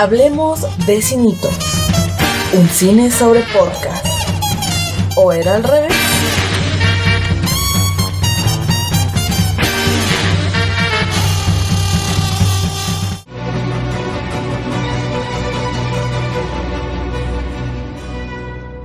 Hablemos de Cinito, un cine sobre podcast. ¿O era al revés?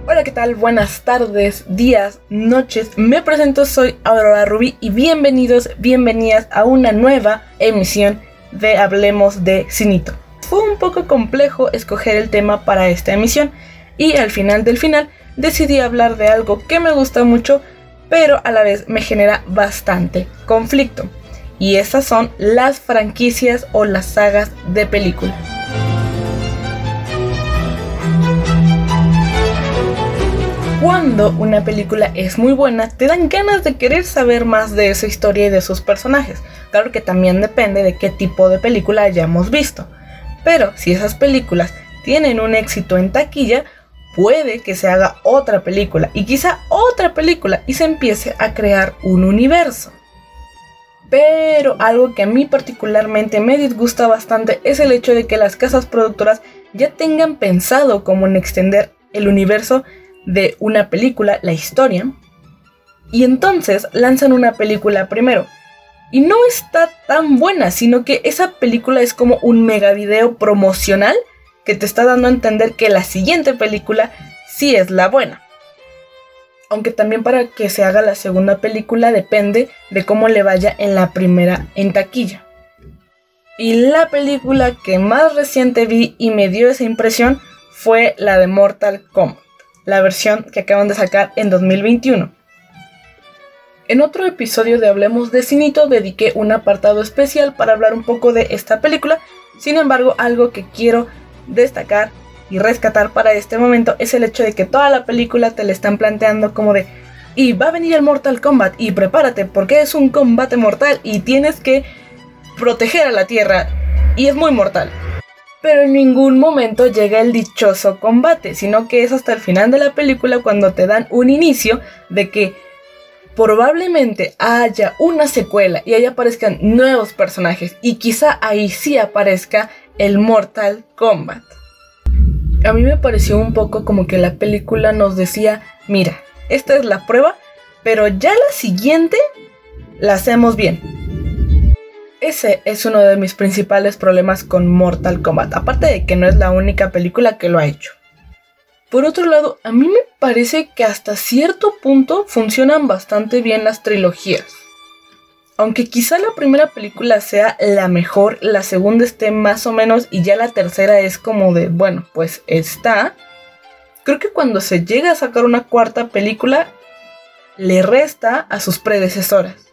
Hola, ¿qué tal? Buenas tardes, días, noches. Me presento, soy Aurora Rubí y bienvenidos, bienvenidas a una nueva emisión de Hablemos de Cinito. Un poco complejo escoger el tema para esta emisión y al final del final decidí hablar de algo que me gusta mucho, pero a la vez me genera bastante conflicto. Y esas son las franquicias o las sagas de películas. Cuando una película es muy buena, te dan ganas de querer saber más de esa historia y de sus personajes. Claro que también depende de qué tipo de película hayamos visto. Pero si esas películas tienen un éxito en taquilla, puede que se haga otra película y quizá otra película y se empiece a crear un universo. Pero algo que a mí particularmente me disgusta bastante es el hecho de que las casas productoras ya tengan pensado cómo en extender el universo de una película, la historia, y entonces lanzan una película primero. Y no está tan buena, sino que esa película es como un mega video promocional que te está dando a entender que la siguiente película sí es la buena. Aunque también para que se haga la segunda película depende de cómo le vaya en la primera en taquilla. Y la película que más reciente vi y me dio esa impresión fue la de Mortal Kombat la versión que acaban de sacar en 2021. En otro episodio de Hablemos de Cinito dediqué un apartado especial para hablar un poco de esta película, sin embargo algo que quiero destacar y rescatar para este momento es el hecho de que toda la película te la están planteando como de y va a venir el Mortal Kombat y prepárate porque es un combate mortal y tienes que proteger a la Tierra y es muy mortal pero en ningún momento llega el dichoso combate, sino que es hasta el final de la película cuando te dan un inicio de que probablemente haya una secuela y ahí aparezcan nuevos personajes y quizá ahí sí aparezca el Mortal Kombat. A mí me pareció un poco como que la película nos decía, mira, esta es la prueba, pero ya la siguiente la hacemos bien. Ese es uno de mis principales problemas con Mortal Kombat, aparte de que no es la única película que lo ha hecho. Por otro lado, a mí me parece que hasta cierto punto funcionan bastante bien las trilogías. Aunque quizá la primera película sea la mejor, la segunda esté más o menos y ya la tercera es como de, bueno, pues está. Creo que cuando se llega a sacar una cuarta película, le resta a sus predecesoras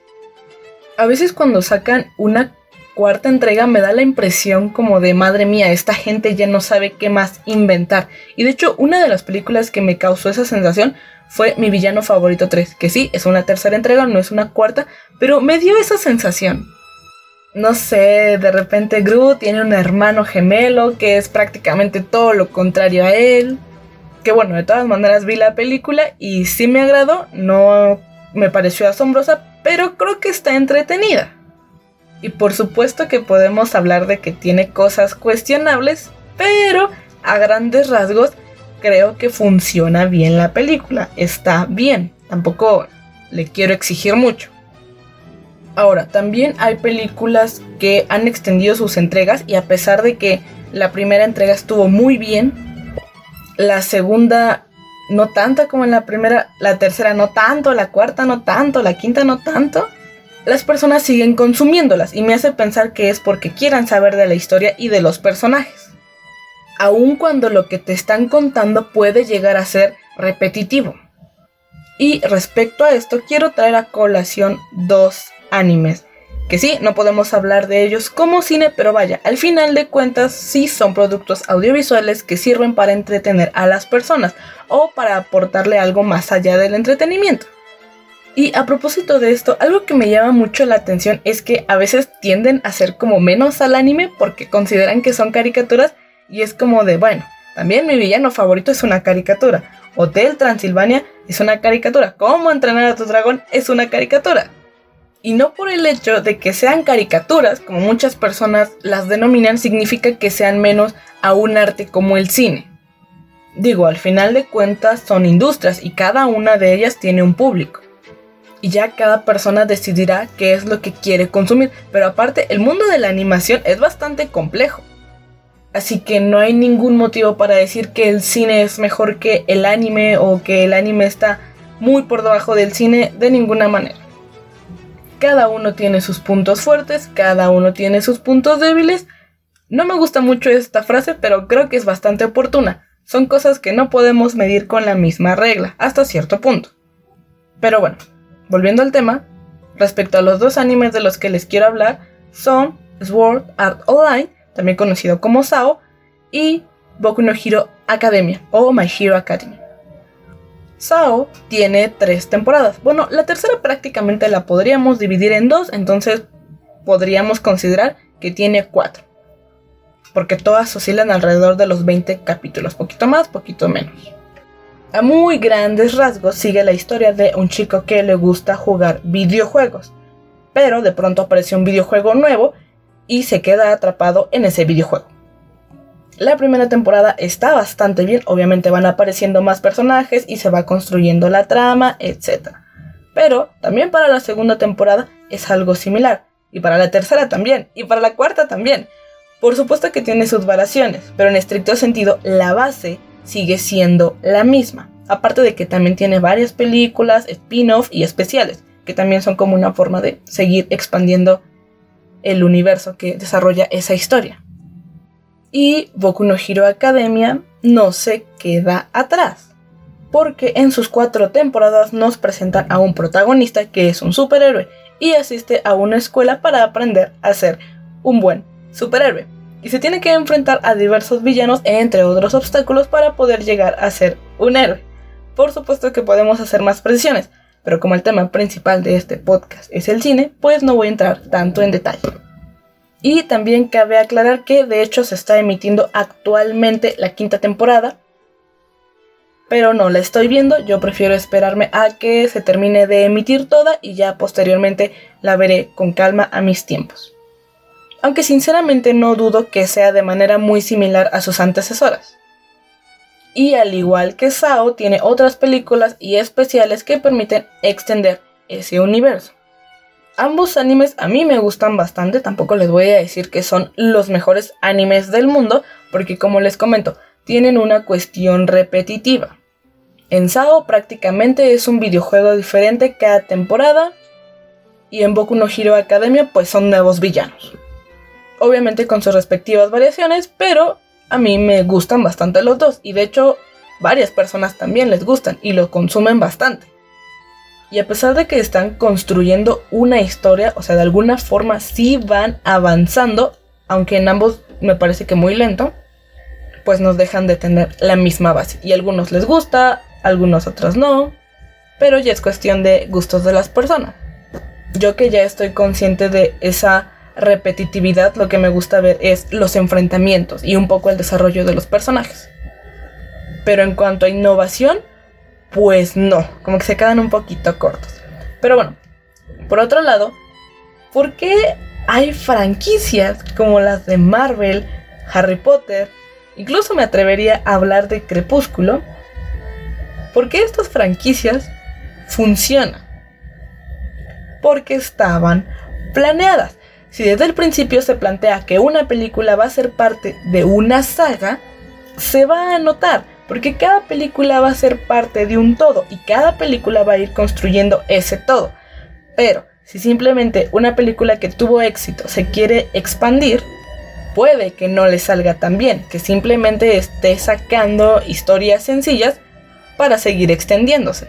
a veces cuando sacan una cuarta entrega me da la impresión como de madre mía, esta gente ya no sabe qué más inventar. Y de hecho, una de las películas que me causó esa sensación fue Mi villano favorito 3, que sí, es una tercera entrega, no es una cuarta, pero me dio esa sensación. No sé, de repente Gru tiene un hermano gemelo que es prácticamente todo lo contrario a él. Que bueno, de todas maneras vi la película y sí me agradó, no me pareció asombrosa, pero creo que está entretenida. Y por supuesto que podemos hablar de que tiene cosas cuestionables, pero a grandes rasgos creo que funciona bien la película, está bien, tampoco le quiero exigir mucho. Ahora, también hay películas que han extendido sus entregas y a pesar de que la primera entrega estuvo muy bien, la segunda no tanto como en la primera, la tercera no tanto, la cuarta no tanto, la quinta no tanto, las personas siguen consumiéndolas y me hace pensar que es porque quieran saber de la historia y de los personajes. Aun cuando lo que te están contando puede llegar a ser repetitivo. Y respecto a esto, quiero traer a colación dos animes que sí, no podemos hablar de ellos como cine, pero vaya, al final de cuentas sí son productos audiovisuales que sirven para entretener a las personas o para aportarle algo más allá del entretenimiento. Y a propósito de esto, algo que me llama mucho la atención es que a veces tienden a ser como menos al anime porque consideran que son caricaturas y es como de, bueno, también mi villano favorito es una caricatura. Hotel Transilvania es una caricatura. ¿Cómo entrenar a tu dragón? Es una caricatura. Y no por el hecho de que sean caricaturas, como muchas personas las denominan, significa que sean menos a un arte como el cine. Digo, al final de cuentas son industrias y cada una de ellas tiene un público. Y ya cada persona decidirá qué es lo que quiere consumir. Pero aparte, el mundo de la animación es bastante complejo. Así que no hay ningún motivo para decir que el cine es mejor que el anime o que el anime está muy por debajo del cine de ninguna manera. Cada uno tiene sus puntos fuertes, cada uno tiene sus puntos débiles. No me gusta mucho esta frase, pero creo que es bastante oportuna. Son cosas que no podemos medir con la misma regla, hasta cierto punto. Pero bueno, volviendo al tema, respecto a los dos animes de los que les quiero hablar, son Sword Art Online, también conocido como SAO, y Boku no Hero Academia o My Hero Academy. SAO tiene tres temporadas. Bueno, la tercera prácticamente la podríamos dividir en dos, entonces podríamos considerar que tiene cuatro porque todas oscilan alrededor de los 20 capítulos, poquito más, poquito menos. A muy grandes rasgos sigue la historia de un chico que le gusta jugar videojuegos, pero de pronto aparece un videojuego nuevo y se queda atrapado en ese videojuego. La primera temporada está bastante bien, obviamente van apareciendo más personajes y se va construyendo la trama, etc. Pero también para la segunda temporada es algo similar, y para la tercera también, y para la cuarta también. Por supuesto que tiene sus variaciones, pero en estricto sentido la base sigue siendo la misma. Aparte de que también tiene varias películas, spin-off y especiales, que también son como una forma de seguir expandiendo el universo que desarrolla esa historia. Y Boku no Hero Academia no se queda atrás, porque en sus cuatro temporadas nos presentan a un protagonista que es un superhéroe y asiste a una escuela para aprender a ser un buen superhéroe y se tiene que enfrentar a diversos villanos entre otros obstáculos para poder llegar a ser un héroe. Por supuesto que podemos hacer más precisiones, pero como el tema principal de este podcast es el cine, pues no voy a entrar tanto en detalle. Y también cabe aclarar que de hecho se está emitiendo actualmente la quinta temporada, pero no la estoy viendo, yo prefiero esperarme a que se termine de emitir toda y ya posteriormente la veré con calma a mis tiempos aunque sinceramente no dudo que sea de manera muy similar a sus antecesoras. Y al igual que Sao, tiene otras películas y especiales que permiten extender ese universo. Ambos animes a mí me gustan bastante, tampoco les voy a decir que son los mejores animes del mundo, porque como les comento, tienen una cuestión repetitiva. En Sao prácticamente es un videojuego diferente cada temporada, y en Boku no Hero Academia pues son nuevos villanos obviamente con sus respectivas variaciones, pero a mí me gustan bastante los dos y de hecho varias personas también les gustan y lo consumen bastante. Y a pesar de que están construyendo una historia, o sea, de alguna forma sí van avanzando, aunque en ambos me parece que muy lento, pues nos dejan de tener la misma base. Y a algunos les gusta, a algunos otros no, pero ya es cuestión de gustos de las personas. Yo que ya estoy consciente de esa repetitividad, lo que me gusta ver es los enfrentamientos y un poco el desarrollo de los personajes. Pero en cuanto a innovación, pues no, como que se quedan un poquito cortos. Pero bueno, por otro lado, ¿por qué hay franquicias como las de Marvel, Harry Potter, incluso me atrevería a hablar de Crepúsculo? ¿Por qué estas franquicias funcionan? Porque estaban planeadas. Si desde el principio se plantea que una película va a ser parte de una saga, se va a notar, porque cada película va a ser parte de un todo y cada película va a ir construyendo ese todo. Pero si simplemente una película que tuvo éxito se quiere expandir, puede que no le salga tan bien, que simplemente esté sacando historias sencillas para seguir extendiéndose.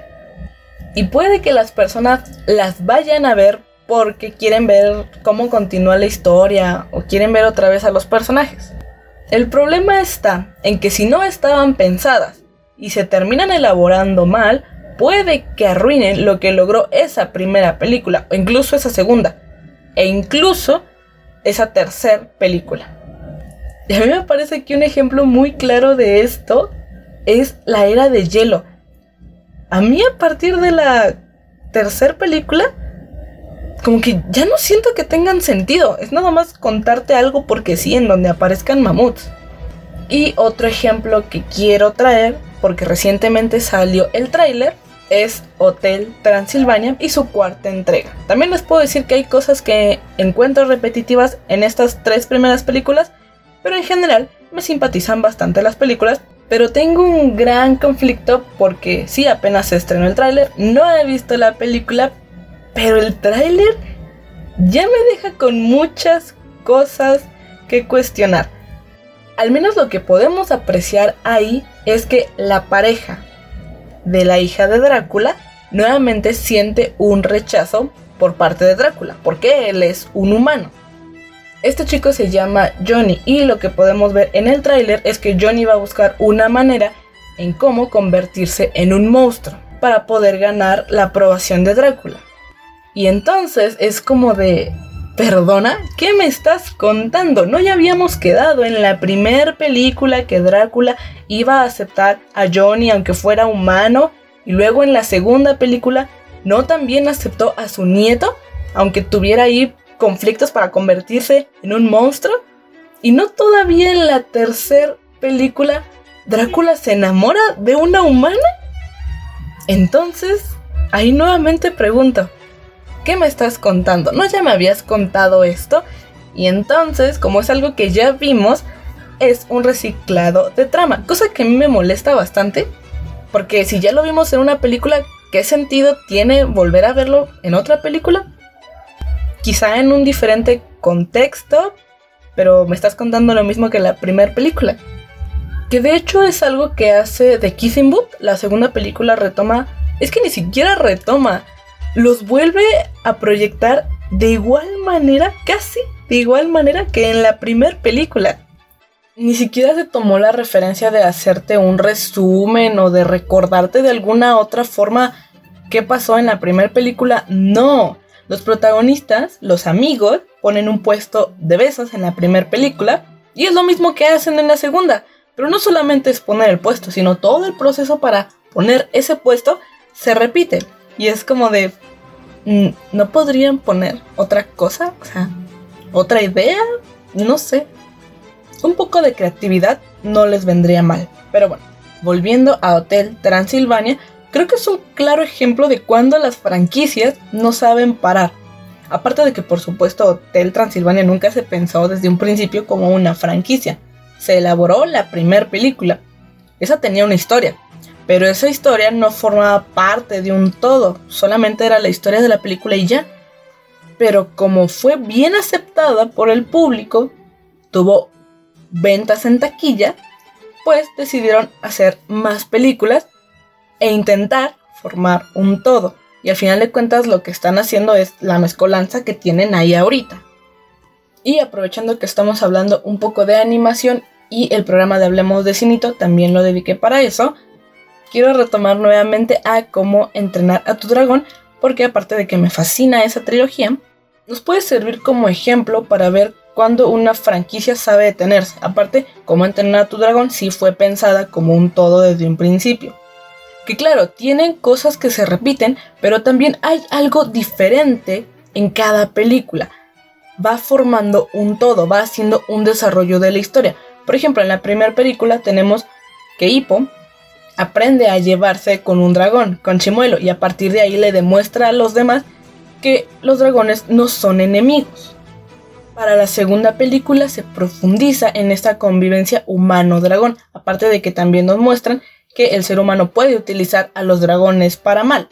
Y puede que las personas las vayan a ver porque quieren ver cómo continúa la historia o quieren ver otra vez a los personajes. El problema está en que si no estaban pensadas y se terminan elaborando mal, puede que arruinen lo que logró esa primera película o incluso esa segunda e incluso esa tercera película. Y a mí me parece que un ejemplo muy claro de esto es la era de hielo. A mí a partir de la tercera película como que ya no siento que tengan sentido. Es nada más contarte algo porque sí, en donde aparezcan mamuts. Y otro ejemplo que quiero traer, porque recientemente salió el tráiler, es Hotel Transilvania y su cuarta entrega. También les puedo decir que hay cosas que encuentro repetitivas en estas tres primeras películas, pero en general me simpatizan bastante las películas. Pero tengo un gran conflicto porque sí, apenas se estrenó el tráiler, no he visto la película, pero el tráiler ya me deja con muchas cosas que cuestionar. Al menos lo que podemos apreciar ahí es que la pareja de la hija de Drácula nuevamente siente un rechazo por parte de Drácula, porque él es un humano. Este chico se llama Johnny y lo que podemos ver en el tráiler es que Johnny va a buscar una manera en cómo convertirse en un monstruo para poder ganar la aprobación de Drácula. Y entonces es como de, perdona, ¿qué me estás contando? ¿No ya habíamos quedado en la primer película que Drácula iba a aceptar a Johnny aunque fuera humano? Y luego en la segunda película, ¿no también aceptó a su nieto? Aunque tuviera ahí conflictos para convertirse en un monstruo. Y no todavía en la tercera película Drácula se enamora de una humana. Entonces, ahí nuevamente pregunto, ¿qué me estás contando? ¿No ya me habías contado esto? Y entonces, como es algo que ya vimos, es un reciclado de trama, cosa que a mí me molesta bastante, porque si ya lo vimos en una película, ¿qué sentido tiene volver a verlo en otra película? quizá en un diferente contexto, pero me estás contando lo mismo que la primera película. Que de hecho es algo que hace The Kissing Booth, la segunda película retoma, es que ni siquiera retoma, los vuelve a proyectar de igual manera, casi de igual manera que en la primera película. Ni siquiera se tomó la referencia de hacerte un resumen o de recordarte de alguna otra forma qué pasó en la primera película. No, los protagonistas, los amigos, ponen un puesto de besos en la primera película y es lo mismo que hacen en la segunda. Pero no solamente es poner el puesto, sino todo el proceso para poner ese puesto se repite. Y es como de... Mm, ¿No podrían poner otra cosa? O sea, otra idea? No sé. Un poco de creatividad no les vendría mal. Pero bueno, volviendo a Hotel Transilvania, Creo que es un claro ejemplo de cuando las franquicias no saben parar. Aparte de que por supuesto Hotel Transilvania nunca se pensó desde un principio como una franquicia. Se elaboró la primera película. Esa tenía una historia, pero esa historia no formaba parte de un todo, solamente era la historia de la película y ya. Pero como fue bien aceptada por el público, tuvo ventas en taquilla, pues decidieron hacer más películas e intentar formar un todo. Y al final de cuentas lo que están haciendo es la mezcolanza que tienen ahí ahorita. Y aprovechando que estamos hablando un poco de animación y el programa de Hablemos de Cinito también lo dediqué para eso, quiero retomar nuevamente a cómo entrenar a tu dragón, porque aparte de que me fascina esa trilogía, nos puede servir como ejemplo para ver cuando una franquicia sabe detenerse. Aparte, cómo entrenar a tu dragón sí fue pensada como un todo desde un principio que claro, tienen cosas que se repiten, pero también hay algo diferente en cada película. Va formando un todo, va haciendo un desarrollo de la historia. Por ejemplo, en la primera película tenemos que Hippo aprende a llevarse con un dragón, con Chimuelo, y a partir de ahí le demuestra a los demás que los dragones no son enemigos. Para la segunda película se profundiza en esta convivencia humano-dragón, aparte de que también nos muestran que el ser humano puede utilizar a los dragones para mal.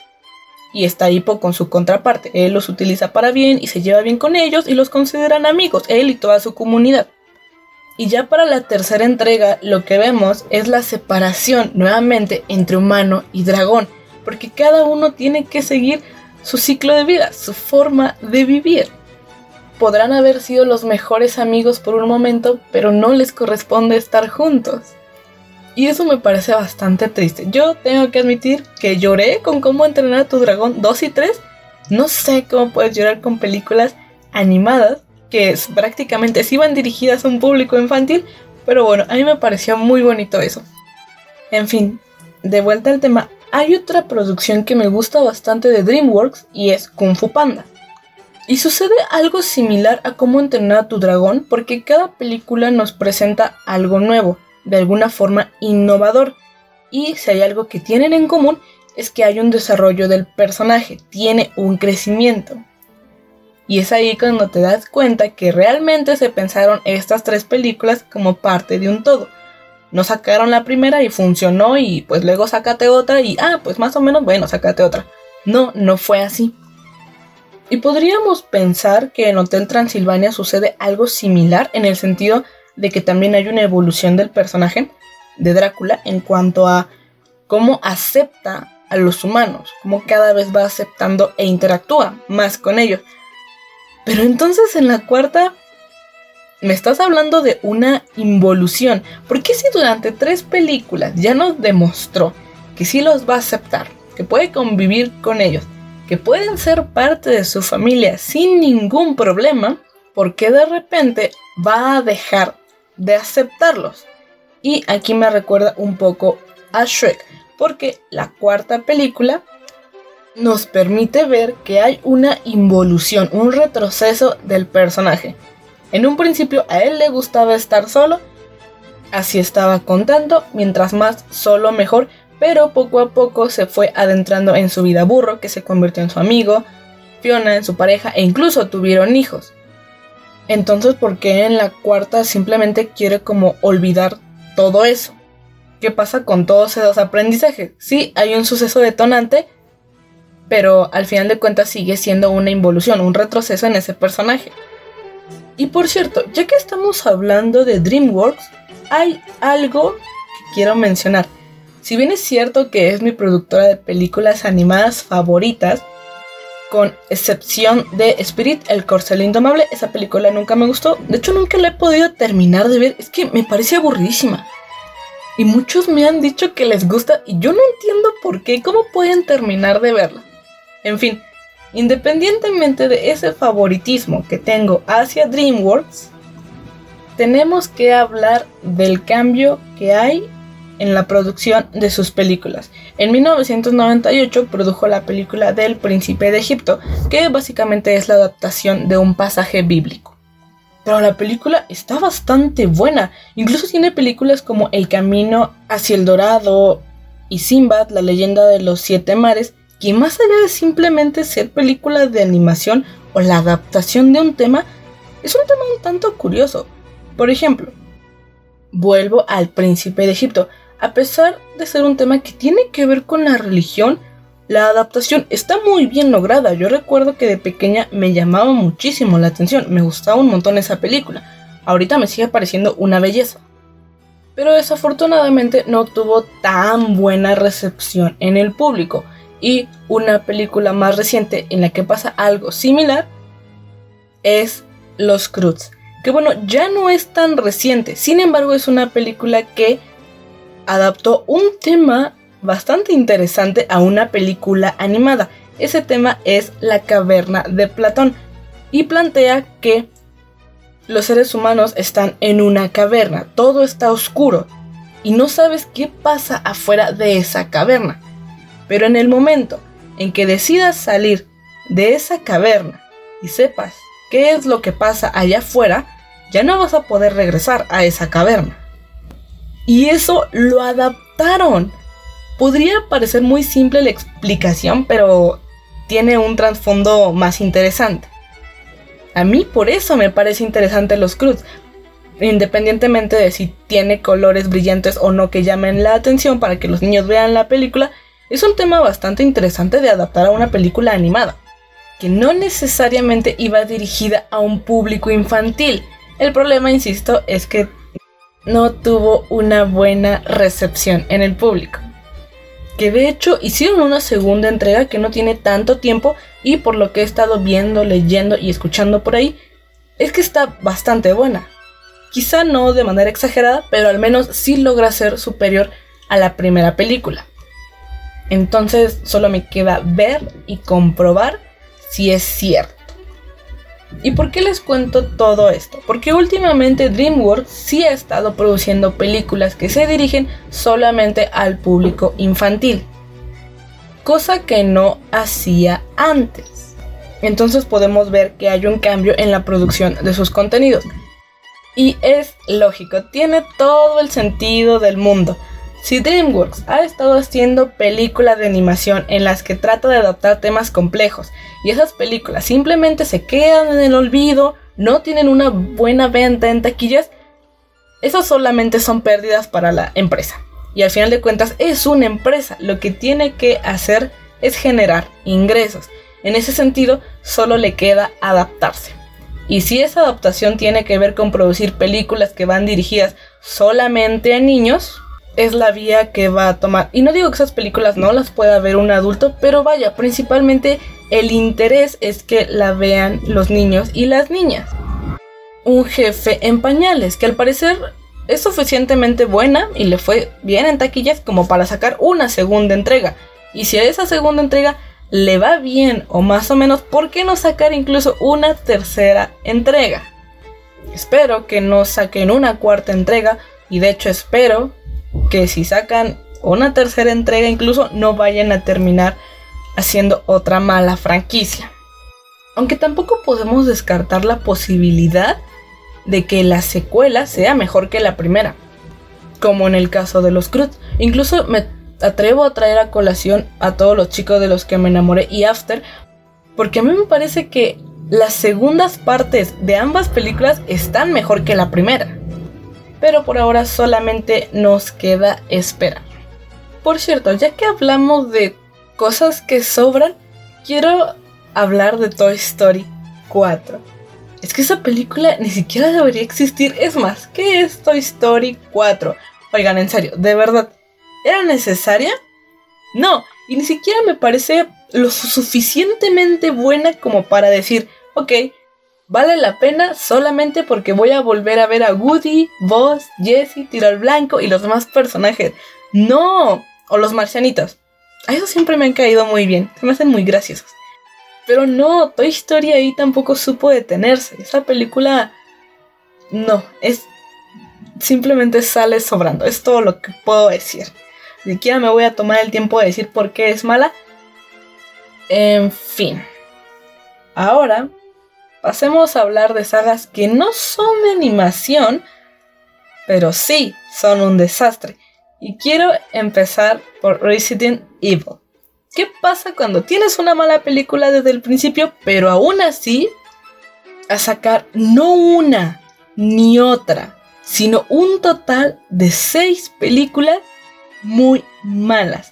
Y está Hippo con su contraparte. Él los utiliza para bien y se lleva bien con ellos y los consideran amigos, él y toda su comunidad. Y ya para la tercera entrega lo que vemos es la separación nuevamente entre humano y dragón, porque cada uno tiene que seguir su ciclo de vida, su forma de vivir. Podrán haber sido los mejores amigos por un momento, pero no les corresponde estar juntos. Y eso me parece bastante triste. Yo tengo que admitir que lloré con cómo entrenar a tu dragón 2 y 3. No sé cómo puedes llorar con películas animadas que prácticamente sí van dirigidas a un público infantil. Pero bueno, a mí me pareció muy bonito eso. En fin, de vuelta al tema, hay otra producción que me gusta bastante de DreamWorks y es Kung Fu Panda. Y sucede algo similar a cómo entrenar a tu dragón porque cada película nos presenta algo nuevo de alguna forma innovador. Y si hay algo que tienen en común es que hay un desarrollo del personaje, tiene un crecimiento. Y es ahí cuando te das cuenta que realmente se pensaron estas tres películas como parte de un todo. No sacaron la primera y funcionó y pues luego sácate otra y ah, pues más o menos bueno, sácate otra. No, no fue así. Y podríamos pensar que en Hotel Transilvania sucede algo similar en el sentido de que también hay una evolución del personaje de Drácula en cuanto a cómo acepta a los humanos, cómo cada vez va aceptando e interactúa más con ellos. Pero entonces en la cuarta me estás hablando de una involución. Porque si durante tres películas ya nos demostró que sí los va a aceptar, que puede convivir con ellos, que pueden ser parte de su familia sin ningún problema, ¿por qué de repente va a dejar de aceptarlos? Y aquí me recuerda un poco a Shrek, porque la cuarta película nos permite ver que hay una involución, un retroceso del personaje. En un principio a él le gustaba estar solo, así estaba contando, mientras más solo mejor, pero poco a poco se fue adentrando en su vida burro, que se convirtió en su amigo, Fiona en su pareja e incluso tuvieron hijos. Entonces, ¿por qué en la cuarta simplemente quiere como olvidar todo eso? ¿Qué pasa con todos esos aprendizajes? Sí, hay un suceso detonante, pero al final de cuentas sigue siendo una involución, un retroceso en ese personaje. Y por cierto, ya que estamos hablando de DreamWorks, hay algo que quiero mencionar. Si bien es cierto que es mi productora de películas animadas favoritas, con excepción de Spirit, el corcel indomable, esa película nunca me gustó. De hecho, nunca la he podido terminar de ver. Es que me parece aburridísima. Y muchos me han dicho que les gusta y yo no entiendo por qué. ¿Cómo pueden terminar de verla? En fin, independientemente de ese favoritismo que tengo hacia DreamWorks, tenemos que hablar del cambio que hay en la producción de sus películas. En 1998 produjo la película del Príncipe de Egipto, que básicamente es la adaptación de un pasaje bíblico. Pero la película está bastante buena, incluso tiene películas como El Camino hacia el Dorado y Simbad, la leyenda de los siete mares, que más allá de simplemente ser películas de animación o la adaptación de un tema, es un tema un tanto curioso. Por ejemplo, vuelvo al Príncipe de Egipto a pesar de ser un tema que tiene que ver con la religión, la adaptación está muy bien lograda. Yo recuerdo que de pequeña me llamaba muchísimo la atención, me gustaba un montón esa película. Ahorita me sigue pareciendo una belleza. Pero desafortunadamente no tuvo tan buena recepción en el público. Y una película más reciente en la que pasa algo similar es Los Cruz. Que bueno, ya no es tan reciente. Sin embargo, es una película que adaptó un tema bastante interesante a una película animada. Ese tema es la caverna de Platón y plantea que los seres humanos están en una caverna, todo está oscuro y no sabes qué pasa afuera de esa caverna. Pero en el momento en que decidas salir de esa caverna y sepas qué es lo que pasa allá afuera, ya no vas a poder regresar a esa caverna. Y eso lo adaptaron. Podría parecer muy simple la explicación, pero tiene un trasfondo más interesante. A mí por eso me parece interesante los Cruz, independientemente de si tiene colores brillantes o no que llamen la atención para que los niños vean la película, es un tema bastante interesante de adaptar a una película animada, que no necesariamente iba dirigida a un público infantil. El problema, insisto, es que no tuvo una buena recepción en el público. Que de hecho hicieron una segunda entrega que no tiene tanto tiempo y por lo que he estado viendo, leyendo y escuchando por ahí, es que está bastante buena. Quizá no de manera exagerada, pero al menos sí logra ser superior a la primera película. Entonces solo me queda ver y comprobar si es cierto. ¿Y por qué les cuento todo esto? Porque últimamente DreamWorks sí ha estado produciendo películas que se dirigen solamente al público infantil, cosa que no hacía antes. Entonces podemos ver que hay un cambio en la producción de sus contenidos. Y es lógico, tiene todo el sentido del mundo. Si DreamWorks ha estado haciendo películas de animación en las que trata de adaptar temas complejos y esas películas simplemente se quedan en el olvido, no tienen una buena venta en taquillas, esas solamente son pérdidas para la empresa. Y al final de cuentas es una empresa, lo que tiene que hacer es generar ingresos. En ese sentido, solo le queda adaptarse. Y si esa adaptación tiene que ver con producir películas que van dirigidas solamente a niños, es la vía que va a tomar. Y no digo que esas películas no las pueda ver un adulto, pero vaya, principalmente el interés es que la vean los niños y las niñas. Un jefe en pañales, que al parecer es suficientemente buena y le fue bien en taquillas como para sacar una segunda entrega. Y si a esa segunda entrega le va bien o más o menos, ¿por qué no sacar incluso una tercera entrega? Espero que no saquen una cuarta entrega y de hecho espero que si sacan una tercera entrega incluso no vayan a terminar haciendo otra mala franquicia. Aunque tampoco podemos descartar la posibilidad de que la secuela sea mejor que la primera, como en el caso de los Cruz. Incluso me atrevo a traer a colación a todos los chicos de los que me enamoré y After, porque a mí me parece que las segundas partes de ambas películas están mejor que la primera. Pero por ahora solamente nos queda esperar. Por cierto, ya que hablamos de cosas que sobran, quiero hablar de Toy Story 4. Es que esa película ni siquiera debería existir. Es más, ¿qué es Toy Story 4? Oigan, en serio, de verdad, ¿Era necesaria? No, y ni siquiera me parece lo suficientemente buena como para decir, ok, vale la pena solamente porque voy a volver a ver a Woody, Buzz, Jessie, Tiro al Blanco y los demás personajes. No, o los marcianitos. A eso siempre me han caído muy bien, se me hacen muy graciosos. Pero no, Toy Story ahí tampoco supo detenerse. Esa película... No, es... Simplemente sale sobrando, es todo lo que puedo decir. Ni siquiera me voy a tomar el tiempo de decir por qué es mala. En fin. Ahora, pasemos a hablar de sagas que no son de animación, pero sí son un desastre. Y quiero empezar por Resident Evil. ¿Qué pasa cuando tienes una mala película desde el principio, pero aún así a sacar no una ni otra, sino un total de seis películas muy malas.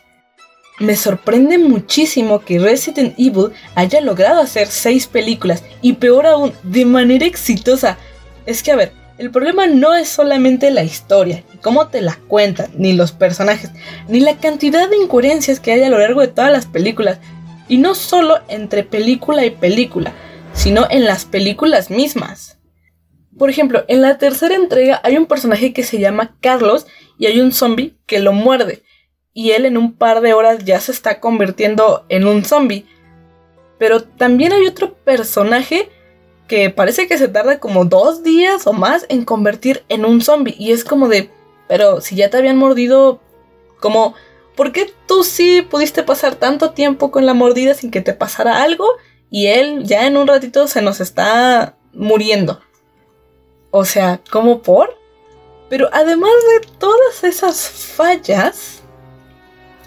Me sorprende muchísimo que Resident Evil haya logrado hacer seis películas y peor aún, de manera exitosa. Es que a ver, el problema no es solamente la historia, ni cómo te la cuentan, ni los personajes, ni la cantidad de incoherencias que hay a lo largo de todas las películas. Y no solo entre película y película, sino en las películas mismas. Por ejemplo, en la tercera entrega hay un personaje que se llama Carlos y hay un zombie que lo muerde. Y él en un par de horas ya se está convirtiendo en un zombie. Pero también hay otro personaje que parece que se tarda como dos días o más en convertir en un zombie. Y es como de, pero si ya te habían mordido, como, ¿por qué tú sí pudiste pasar tanto tiempo con la mordida sin que te pasara algo? Y él ya en un ratito se nos está muriendo. O sea, ¿cómo por? Pero además de todas esas fallas,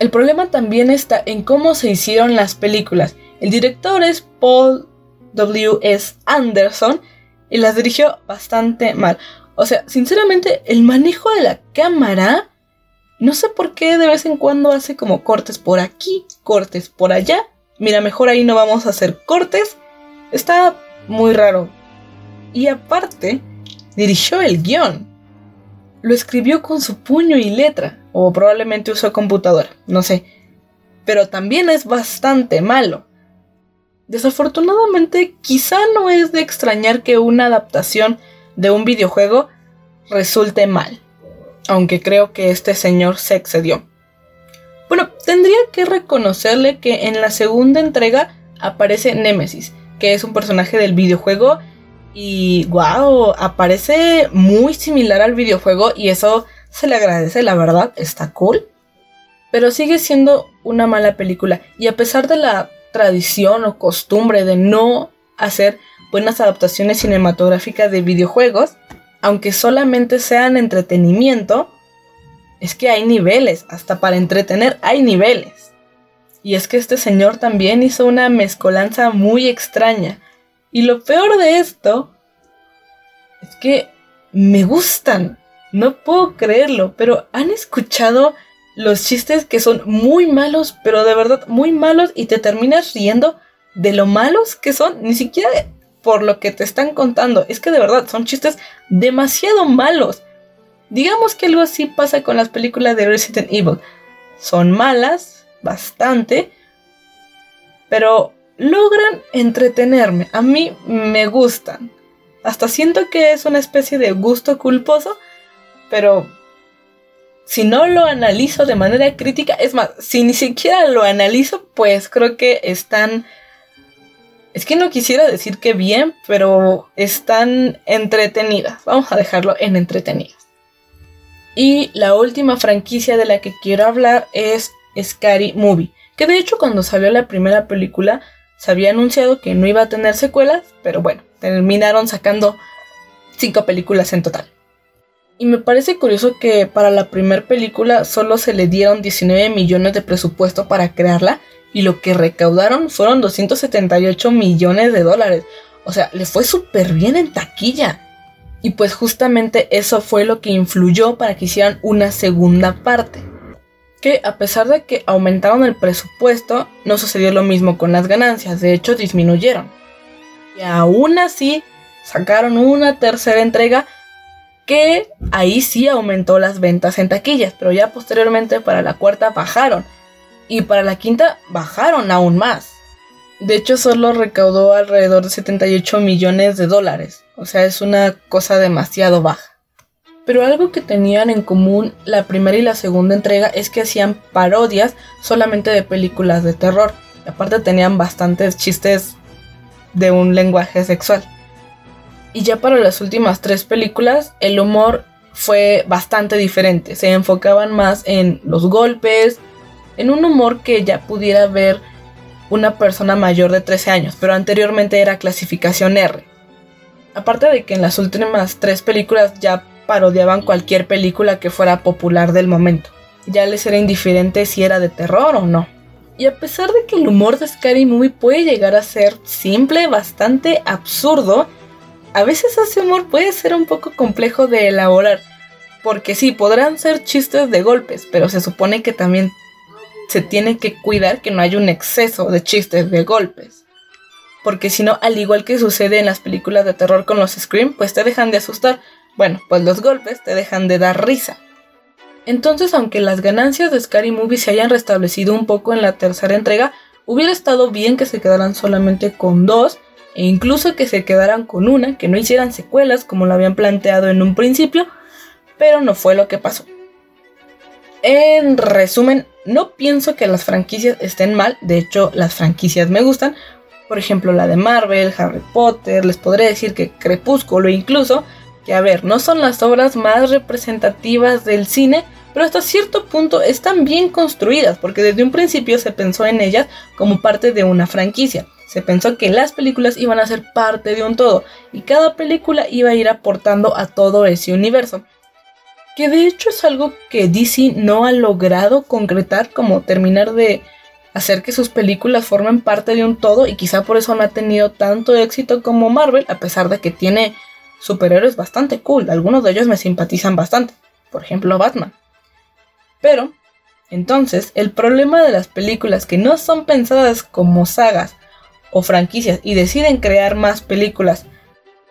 el problema también está en cómo se hicieron las películas. El director es Paul W. S. Anderson y las dirigió bastante mal. O sea, sinceramente, el manejo de la cámara, no sé por qué de vez en cuando hace como cortes por aquí, cortes por allá. Mira, mejor ahí no vamos a hacer cortes. Está muy raro. Y aparte, dirigió el guion lo escribió con su puño y letra, o probablemente usó computadora, no sé. Pero también es bastante malo. Desafortunadamente, quizá no es de extrañar que una adaptación de un videojuego resulte mal, aunque creo que este señor se excedió. Bueno, tendría que reconocerle que en la segunda entrega aparece Nemesis, que es un personaje del videojuego y wow, aparece muy similar al videojuego y eso se le agradece, la verdad, está cool. Pero sigue siendo una mala película y a pesar de la tradición o costumbre de no hacer buenas adaptaciones cinematográficas de videojuegos, aunque solamente sean entretenimiento, es que hay niveles, hasta para entretener hay niveles. Y es que este señor también hizo una mezcolanza muy extraña. Y lo peor de esto es que me gustan. No puedo creerlo, pero han escuchado los chistes que son muy malos, pero de verdad muy malos y te terminas riendo de lo malos que son, ni siquiera por lo que te están contando, es que de verdad son chistes demasiado malos. Digamos que algo así pasa con las películas de Resident Evil. Son malas, bastante, pero logran entretenerme. A mí me gustan. Hasta siento que es una especie de gusto culposo, pero si no lo analizo de manera crítica, es más, si ni siquiera lo analizo, pues creo que están... Es que no quisiera decir que bien, pero están entretenidas. Vamos a dejarlo en entretenidas. Y la última franquicia de la que quiero hablar es Scary Movie. Que de hecho cuando salió la primera película se había anunciado que no iba a tener secuelas, pero bueno, terminaron sacando cinco películas en total. Y me parece curioso que para la primera película solo se le dieron 19 millones de presupuesto para crearla y lo que recaudaron fueron 278 millones de dólares. O sea, le fue súper bien en taquilla. Y pues justamente eso fue lo que influyó para que hicieran una segunda parte. Que a pesar de que aumentaron el presupuesto, no sucedió lo mismo con las ganancias, de hecho disminuyeron. Y aún así, sacaron una tercera entrega que ahí sí aumentó las ventas en taquillas, pero ya posteriormente para la cuarta bajaron y para la quinta bajaron aún más. De hecho, solo recaudó alrededor de 78 millones de dólares, o sea, es una cosa demasiado baja. Pero algo que tenían en común la primera y la segunda entrega es que hacían parodias solamente de películas de terror. Aparte tenían bastantes chistes de un lenguaje sexual. Y ya para las últimas tres películas, el humor fue bastante diferente. Se enfocaban más en los golpes, en un humor que ya pudiera ver una persona mayor de 13 años, pero anteriormente era clasificación R. Aparte de que en las últimas tres películas ya parodiaban cualquier película que fuera popular del momento. Ya les era indiferente si era de terror o no. Y a pesar de que el humor de Scary Movie puede llegar a ser simple, bastante absurdo, a veces ese humor puede ser un poco complejo de elaborar. Porque sí, podrán ser chistes de golpes, pero se supone que también se tiene que cuidar que no haya un exceso de chistes de golpes. Porque si no, al igual que sucede en las películas de terror con los Scream, pues te dejan de asustar. Bueno, pues los golpes te dejan de dar risa. Entonces, aunque las ganancias de Scary Movie se hayan restablecido un poco en la tercera entrega, hubiera estado bien que se quedaran solamente con dos e incluso que se quedaran con una, que no hicieran secuelas como lo habían planteado en un principio, pero no fue lo que pasó. En resumen, no pienso que las franquicias estén mal, de hecho las franquicias me gustan, por ejemplo la de Marvel, Harry Potter, les podré decir que Crepúsculo incluso, que a ver, no son las obras más representativas del cine, pero hasta cierto punto están bien construidas, porque desde un principio se pensó en ellas como parte de una franquicia. Se pensó que las películas iban a ser parte de un todo y cada película iba a ir aportando a todo ese universo. Que de hecho es algo que DC no ha logrado concretar como terminar de hacer que sus películas formen parte de un todo y quizá por eso no ha tenido tanto éxito como Marvel a pesar de que tiene superhéroes bastante cool. Algunos de ellos me simpatizan bastante. Por ejemplo Batman. Pero, entonces, el problema de las películas que no son pensadas como sagas o franquicias y deciden crear más películas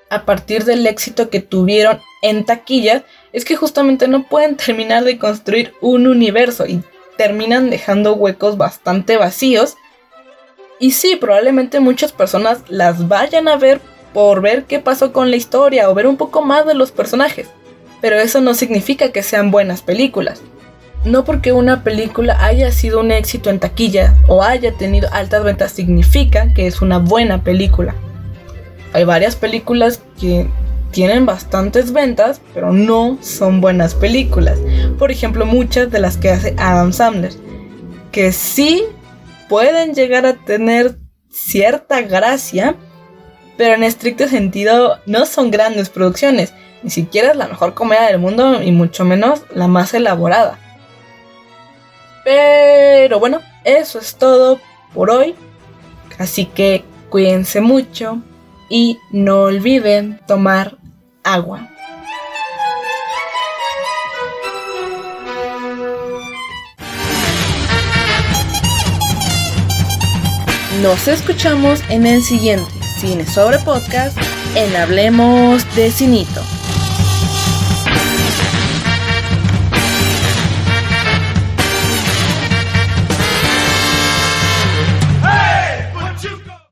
a partir del éxito que tuvieron en taquilla, es que justamente no pueden terminar de construir un universo y terminan dejando huecos bastante vacíos. Y sí, probablemente muchas personas las vayan a ver por ver qué pasó con la historia o ver un poco más de los personajes. Pero eso no significa que sean buenas películas. No porque una película haya sido un éxito en taquilla o haya tenido altas ventas significa que es una buena película. Hay varias películas que tienen bastantes ventas, pero no son buenas películas. Por ejemplo, muchas de las que hace Adam Sandler, que sí pueden llegar a tener cierta gracia, pero en estricto sentido no son grandes producciones. Ni siquiera es la mejor comida del mundo y mucho menos la más elaborada. Pero bueno, eso es todo por hoy. Así que cuídense mucho y no olviden tomar agua. Nos escuchamos en el siguiente Cine sobre Podcast en Hablemos de Cinito.